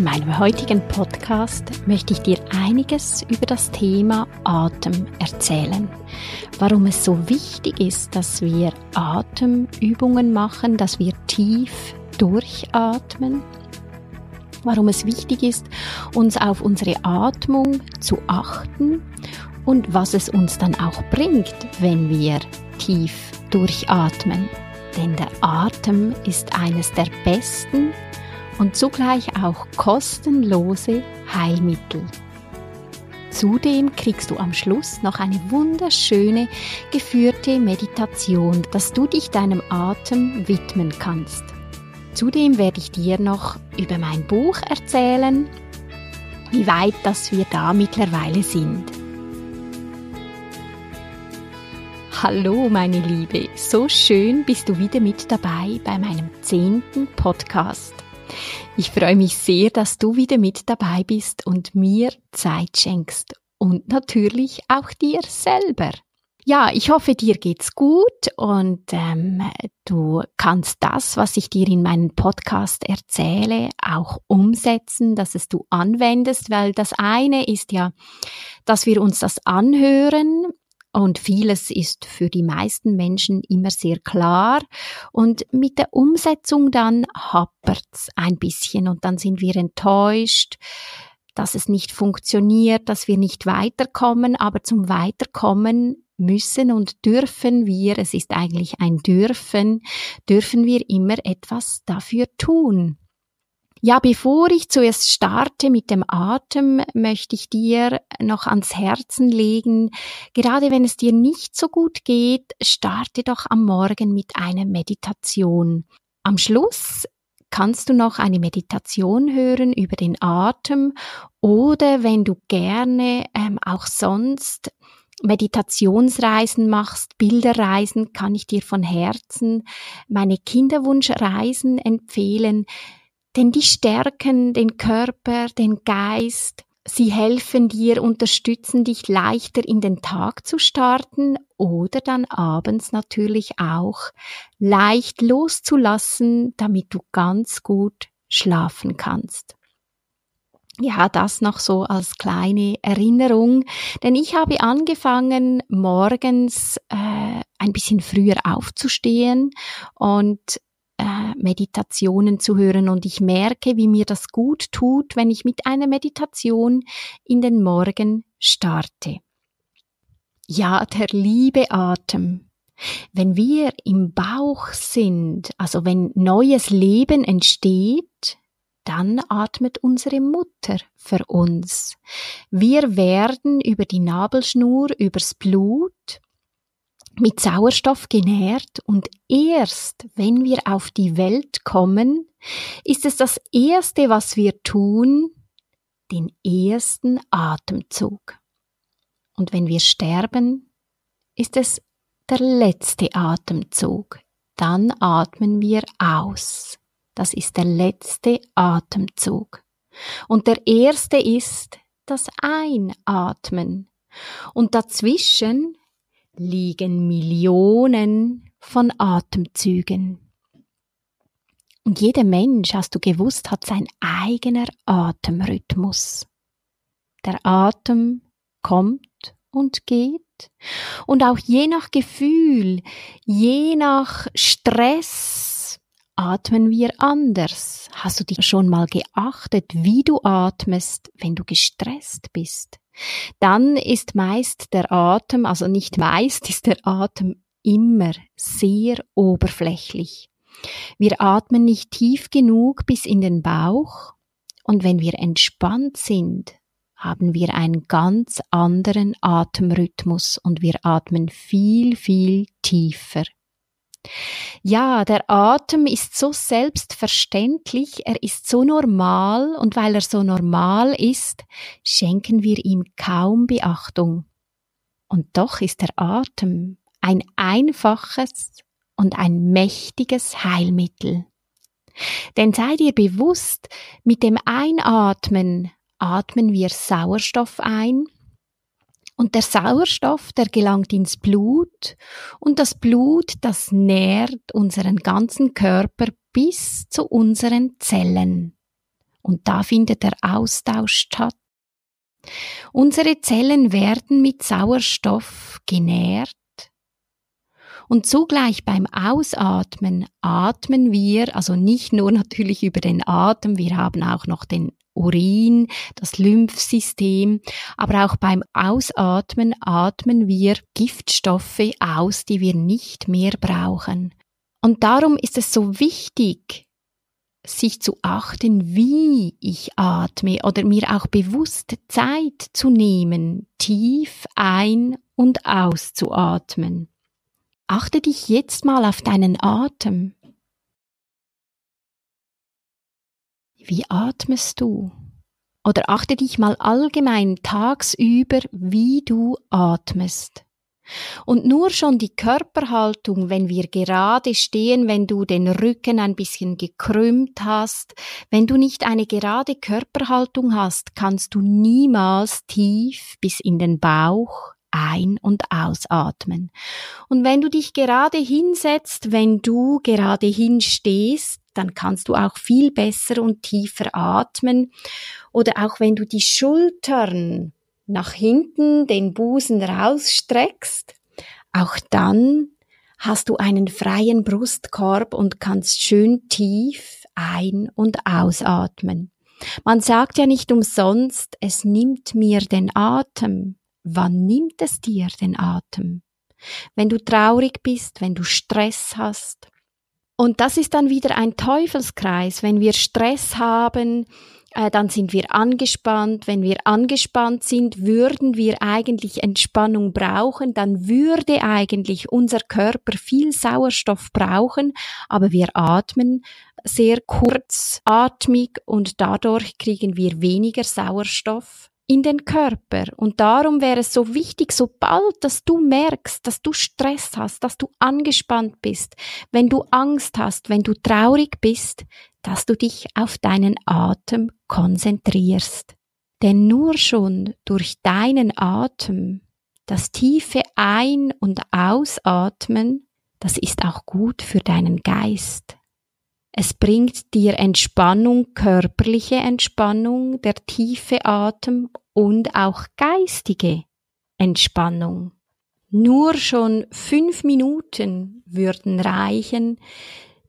In meinem heutigen Podcast möchte ich dir einiges über das Thema Atem erzählen. Warum es so wichtig ist, dass wir Atemübungen machen, dass wir tief durchatmen. Warum es wichtig ist, uns auf unsere Atmung zu achten und was es uns dann auch bringt, wenn wir tief durchatmen. Denn der Atem ist eines der besten und zugleich auch kostenlose Heilmittel. Zudem kriegst du am Schluss noch eine wunderschöne geführte Meditation, dass du dich deinem Atem widmen kannst. Zudem werde ich dir noch über mein Buch erzählen, wie weit das wir da mittlerweile sind. Hallo meine Liebe, so schön bist du wieder mit dabei bei meinem zehnten Podcast. Ich freue mich sehr, dass du wieder mit dabei bist und mir Zeit schenkst und natürlich auch dir selber. Ja, ich hoffe, dir geht's gut und ähm, du kannst das, was ich dir in meinem Podcast erzähle, auch umsetzen, dass es du anwendest, weil das eine ist ja, dass wir uns das anhören und vieles ist für die meisten Menschen immer sehr klar. Und mit der Umsetzung dann happert's ein bisschen und dann sind wir enttäuscht, dass es nicht funktioniert, dass wir nicht weiterkommen. Aber zum Weiterkommen müssen und dürfen wir, es ist eigentlich ein Dürfen, dürfen wir immer etwas dafür tun. Ja, bevor ich zuerst starte mit dem Atem, möchte ich dir noch ans Herzen legen, gerade wenn es dir nicht so gut geht, starte doch am Morgen mit einer Meditation. Am Schluss kannst du noch eine Meditation hören über den Atem oder wenn du gerne ähm, auch sonst Meditationsreisen machst, Bilderreisen, kann ich dir von Herzen meine Kinderwunschreisen empfehlen denn die stärken den Körper, den Geist, sie helfen dir, unterstützen dich leichter in den Tag zu starten oder dann abends natürlich auch leicht loszulassen, damit du ganz gut schlafen kannst. Ja, das noch so als kleine Erinnerung, denn ich habe angefangen, morgens äh, ein bisschen früher aufzustehen und äh, Meditationen zu hören und ich merke, wie mir das gut tut, wenn ich mit einer Meditation in den Morgen starte. Ja, der liebe Atem. Wenn wir im Bauch sind, also wenn neues Leben entsteht, dann atmet unsere Mutter für uns. Wir werden über die Nabelschnur, übers Blut mit Sauerstoff genährt und erst wenn wir auf die Welt kommen, ist es das Erste, was wir tun, den ersten Atemzug. Und wenn wir sterben, ist es der letzte Atemzug. Dann atmen wir aus. Das ist der letzte Atemzug. Und der erste ist das Einatmen. Und dazwischen liegen Millionen von Atemzügen. Und jeder Mensch, hast du gewusst, hat sein eigener Atemrhythmus. Der Atem kommt und geht und auch je nach Gefühl, je nach Stress atmen wir anders. Hast du dich schon mal geachtet, wie du atmest, wenn du gestresst bist? Dann ist meist der Atem, also nicht meist ist der Atem immer sehr oberflächlich. Wir atmen nicht tief genug bis in den Bauch und wenn wir entspannt sind, haben wir einen ganz anderen Atemrhythmus und wir atmen viel, viel tiefer. Ja, der Atem ist so selbstverständlich, er ist so normal und weil er so normal ist, schenken wir ihm kaum Beachtung. Und doch ist der Atem ein einfaches und ein mächtiges Heilmittel. Denn sei dir bewusst, mit dem Einatmen atmen wir Sauerstoff ein und der Sauerstoff, der gelangt ins Blut und das Blut, das nährt unseren ganzen Körper bis zu unseren Zellen. Und da findet der Austausch statt. Unsere Zellen werden mit Sauerstoff genährt und zugleich beim Ausatmen atmen wir, also nicht nur natürlich über den Atem, wir haben auch noch den Urin, das Lymphsystem, aber auch beim Ausatmen atmen wir Giftstoffe aus, die wir nicht mehr brauchen. Und darum ist es so wichtig, sich zu achten, wie ich atme oder mir auch bewusst Zeit zu nehmen, tief ein- und auszuatmen. Achte dich jetzt mal auf deinen Atem. Wie atmest du? Oder achte dich mal allgemein tagsüber, wie du atmest. Und nur schon die Körperhaltung, wenn wir gerade stehen, wenn du den Rücken ein bisschen gekrümmt hast, wenn du nicht eine gerade Körperhaltung hast, kannst du niemals tief bis in den Bauch ein- und ausatmen. Und wenn du dich gerade hinsetzt, wenn du gerade hinstehst, dann kannst du auch viel besser und tiefer atmen. Oder auch wenn du die Schultern nach hinten, den Busen rausstreckst, auch dann hast du einen freien Brustkorb und kannst schön tief ein- und ausatmen. Man sagt ja nicht umsonst, es nimmt mir den Atem. Wann nimmt es dir den Atem? Wenn du traurig bist, wenn du Stress hast, und das ist dann wieder ein Teufelskreis. Wenn wir Stress haben, äh, dann sind wir angespannt. Wenn wir angespannt sind, würden wir eigentlich Entspannung brauchen. Dann würde eigentlich unser Körper viel Sauerstoff brauchen, aber wir atmen sehr kurzatmig und dadurch kriegen wir weniger Sauerstoff in den Körper. Und darum wäre es so wichtig, sobald, dass du merkst, dass du Stress hast, dass du angespannt bist, wenn du Angst hast, wenn du traurig bist, dass du dich auf deinen Atem konzentrierst. Denn nur schon durch deinen Atem, das tiefe Ein- und Ausatmen, das ist auch gut für deinen Geist. Es bringt dir Entspannung, körperliche Entspannung, der tiefe Atem und auch geistige Entspannung. Nur schon fünf Minuten würden reichen,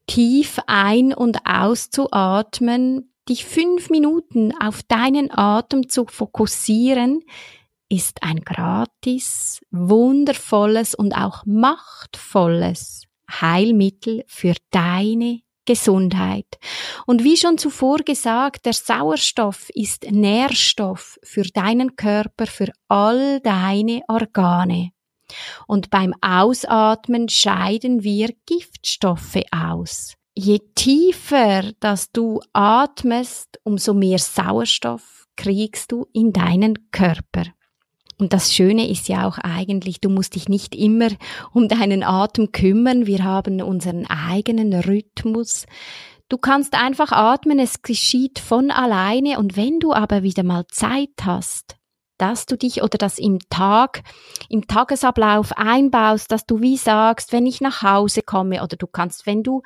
tief ein- und auszuatmen, dich fünf Minuten auf deinen Atem zu fokussieren, ist ein gratis, wundervolles und auch machtvolles Heilmittel für deine Gesundheit. Und wie schon zuvor gesagt, der Sauerstoff ist Nährstoff für deinen Körper, für all deine Organe. Und beim Ausatmen scheiden wir Giftstoffe aus. Je tiefer, dass du atmest, umso mehr Sauerstoff kriegst du in deinen Körper. Und das Schöne ist ja auch eigentlich, du musst dich nicht immer um deinen Atem kümmern. Wir haben unseren eigenen Rhythmus. Du kannst einfach atmen, es geschieht von alleine. Und wenn du aber wieder mal Zeit hast, dass du dich oder das im Tag, im Tagesablauf einbaust, dass du wie sagst, wenn ich nach Hause komme oder du kannst, wenn du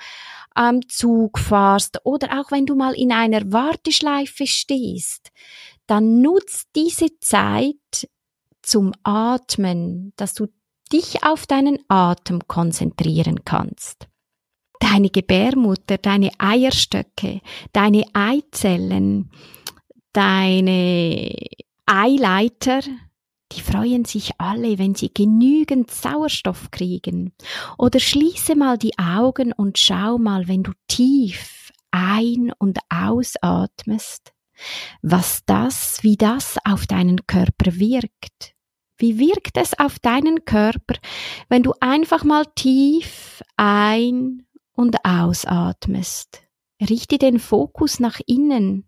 am Zug fahrst oder auch wenn du mal in einer Warteschleife stehst, dann nutzt diese Zeit zum Atmen, dass du dich auf deinen Atem konzentrieren kannst. Deine Gebärmutter, deine Eierstöcke, deine Eizellen, deine Eileiter, die freuen sich alle, wenn sie genügend Sauerstoff kriegen. Oder schließe mal die Augen und schau mal, wenn du tief ein- und ausatmest, was das, wie das auf deinen Körper wirkt. Wie wirkt es auf deinen Körper, wenn du einfach mal tief ein- und ausatmest? Richte den Fokus nach innen.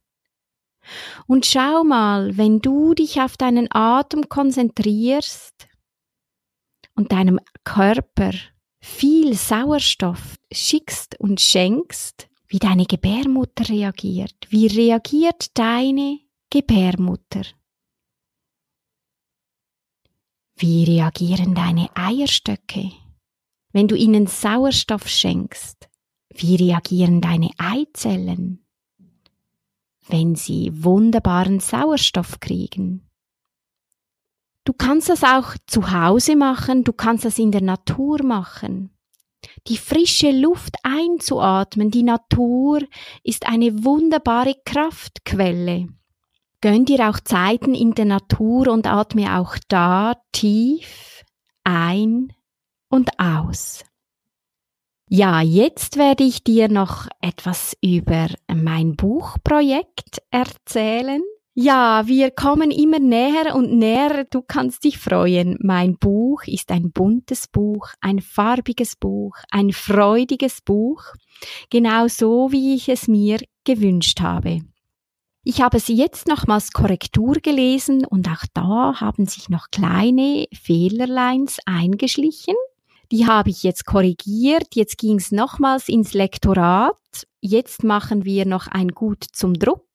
Und schau mal, wenn du dich auf deinen Atem konzentrierst und deinem Körper viel Sauerstoff schickst und schenkst, wie deine Gebärmutter reagiert. Wie reagiert deine Gebärmutter? Wie reagieren deine Eierstöcke, wenn du ihnen Sauerstoff schenkst? Wie reagieren deine Eizellen, wenn sie wunderbaren Sauerstoff kriegen? Du kannst das auch zu Hause machen, du kannst das in der Natur machen. Die frische Luft einzuatmen, die Natur ist eine wunderbare Kraftquelle. Gönn dir auch Zeiten in der Natur und atme auch da tief ein und aus. Ja, jetzt werde ich dir noch etwas über mein Buchprojekt erzählen. Ja, wir kommen immer näher und näher. Du kannst dich freuen. Mein Buch ist ein buntes Buch, ein farbiges Buch, ein freudiges Buch, genau so, wie ich es mir gewünscht habe. Ich habe sie jetzt nochmals Korrektur gelesen und auch da haben sich noch kleine Fehlerleins eingeschlichen. Die habe ich jetzt korrigiert. Jetzt ging es nochmals ins Lektorat. Jetzt machen wir noch ein Gut zum Druck.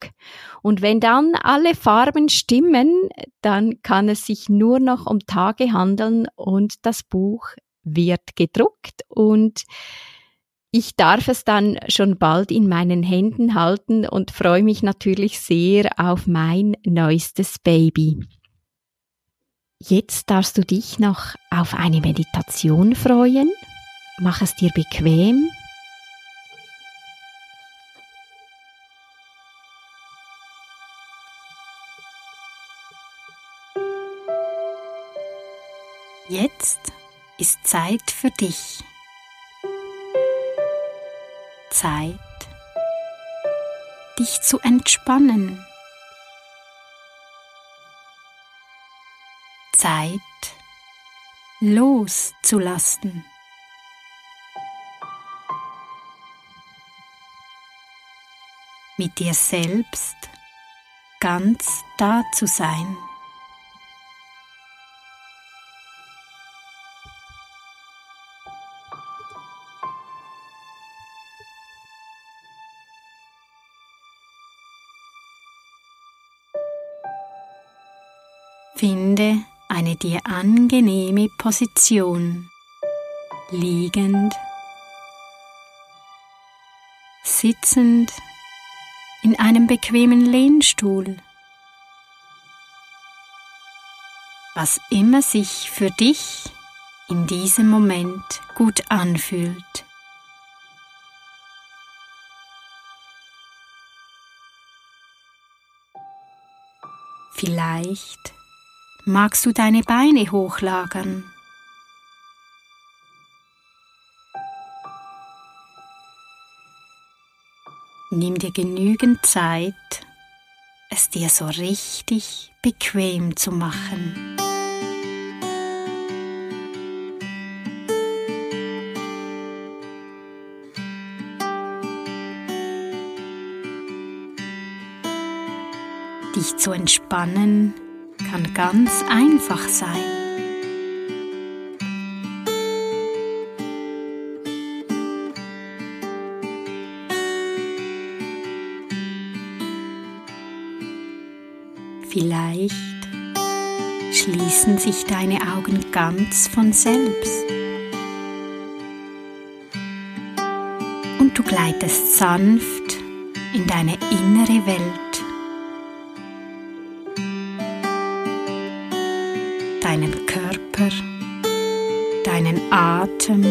Und wenn dann alle Farben stimmen, dann kann es sich nur noch um Tage handeln und das Buch wird gedruckt und ich darf es dann schon bald in meinen Händen halten und freue mich natürlich sehr auf mein neuestes Baby. Jetzt darfst du dich noch auf eine Meditation freuen. Mach es dir bequem. Jetzt ist Zeit für dich. Zeit, dich zu entspannen. Zeit, loszulassen. Mit dir selbst ganz da zu sein. Dir angenehme Position, liegend, sitzend. In einem bequemen Lehnstuhl, was immer sich für dich in diesem Moment gut anfühlt. Vielleicht magst du deine Beine hochlagern. Nimm dir genügend Zeit, es dir so richtig bequem zu machen. Dich zu entspannen kann ganz einfach sein. Vielleicht schließen sich deine Augen ganz von selbst. Und du gleitest sanft in deine innere Welt. Körper, deinen Atem,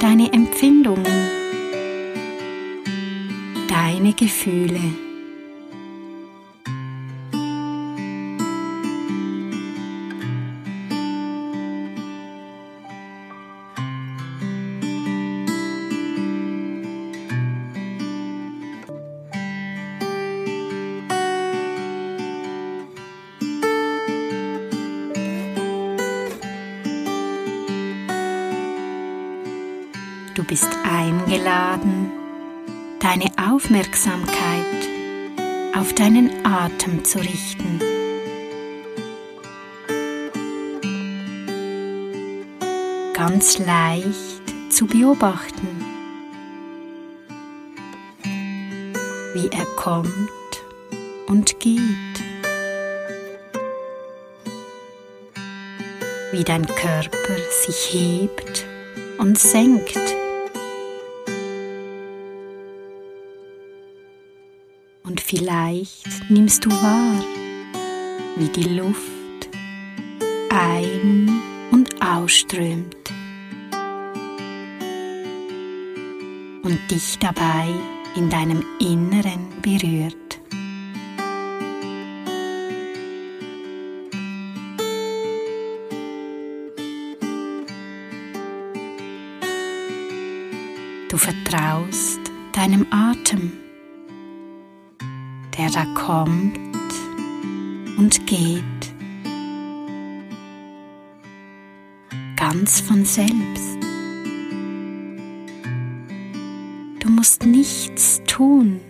deine Empfindungen, deine Gefühle. Aufmerksamkeit auf deinen Atem zu richten. ganz leicht zu beobachten, wie er kommt und geht, wie dein Körper sich hebt und senkt. Vielleicht nimmst du wahr, wie die Luft ein- und ausströmt und dich dabei in deinem Inneren berührt. Du vertraust deinem Atem, der da kommt und geht, ganz von selbst. Du musst nichts tun.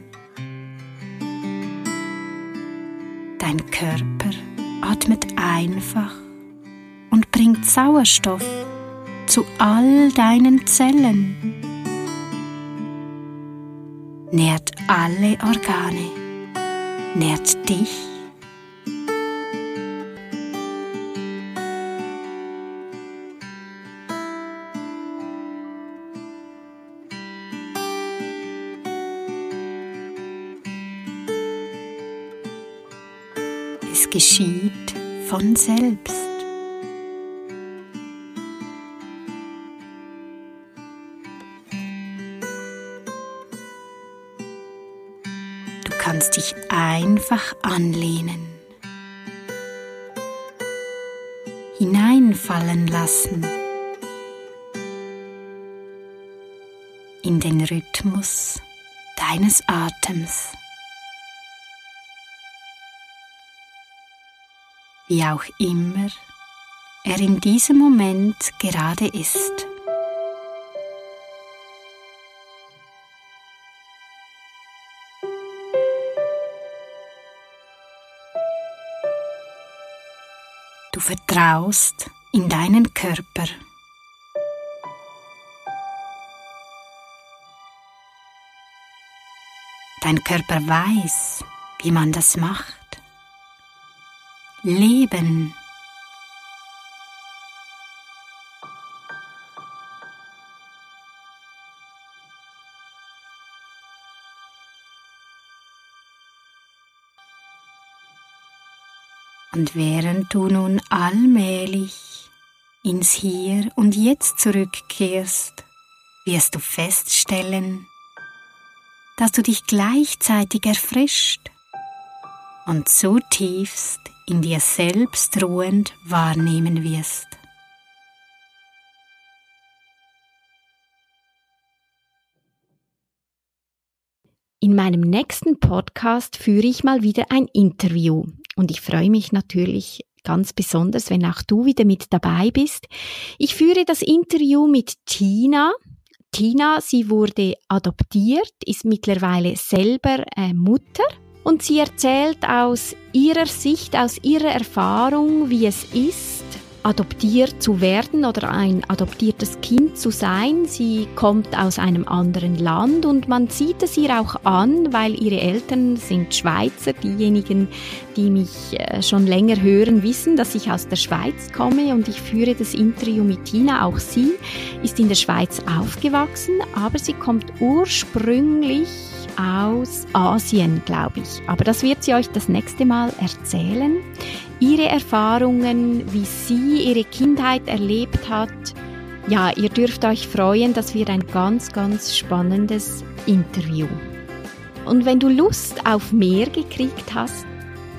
Dein Körper atmet einfach und bringt Sauerstoff zu all deinen Zellen nährt alle Organe, nährt dich. Es geschieht von selbst. Kannst dich einfach anlehnen, hineinfallen lassen in den Rhythmus deines Atems. Wie auch immer er in diesem Moment gerade ist. Vertraust in deinen Körper. Dein Körper weiß, wie man das macht. Leben Und während du nun allmählich ins Hier und Jetzt zurückkehrst, wirst du feststellen, dass du dich gleichzeitig erfrischt und zutiefst in dir selbst ruhend wahrnehmen wirst. In meinem nächsten Podcast führe ich mal wieder ein Interview und ich freue mich natürlich ganz besonders, wenn auch du wieder mit dabei bist. Ich führe das Interview mit Tina. Tina, sie wurde adoptiert, ist mittlerweile selber äh, Mutter und sie erzählt aus ihrer Sicht, aus ihrer Erfahrung, wie es ist, adoptiert zu werden oder ein adoptiertes Kind zu sein. Sie kommt aus einem anderen Land und man sieht es ihr auch an, weil ihre Eltern sind Schweizer. Diejenigen, die mich äh, schon länger hören, wissen, dass ich aus der Schweiz komme und ich führe das Interview mit Tina. Auch sie ist in der Schweiz aufgewachsen, aber sie kommt ursprünglich aus Asien, glaube ich. Aber das wird sie euch das nächste Mal erzählen ihre Erfahrungen, wie sie ihre Kindheit erlebt hat. Ja, ihr dürft euch freuen, das wird ein ganz, ganz spannendes Interview. Und wenn du Lust auf mehr gekriegt hast,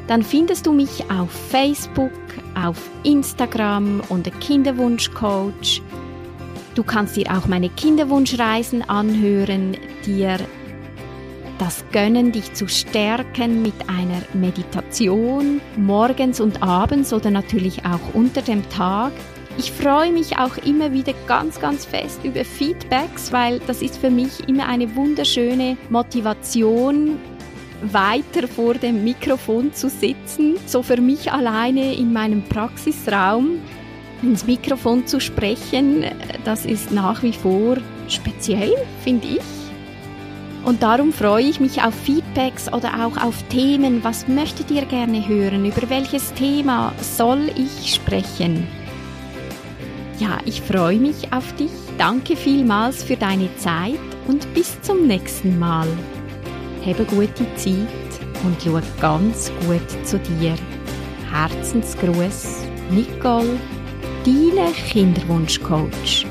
dann findest du mich auf Facebook, auf Instagram unter Kinderwunschcoach. Du kannst dir auch meine Kinderwunschreisen anhören, dir das Gönnen, dich zu stärken mit einer Meditation morgens und abends oder natürlich auch unter dem Tag. Ich freue mich auch immer wieder ganz, ganz fest über Feedbacks, weil das ist für mich immer eine wunderschöne Motivation, weiter vor dem Mikrofon zu sitzen, so für mich alleine in meinem Praxisraum ins Mikrofon zu sprechen, das ist nach wie vor speziell, finde ich. Und darum freue ich mich auf Feedbacks oder auch auf Themen. Was möchtet ihr gerne hören? Über welches Thema soll ich sprechen? Ja, ich freue mich auf dich. Danke vielmals für deine Zeit und bis zum nächsten Mal. Habe gute Zeit und schau ganz gut zu dir. Herzensgruß, Nicole, deine Kinderwunschcoach.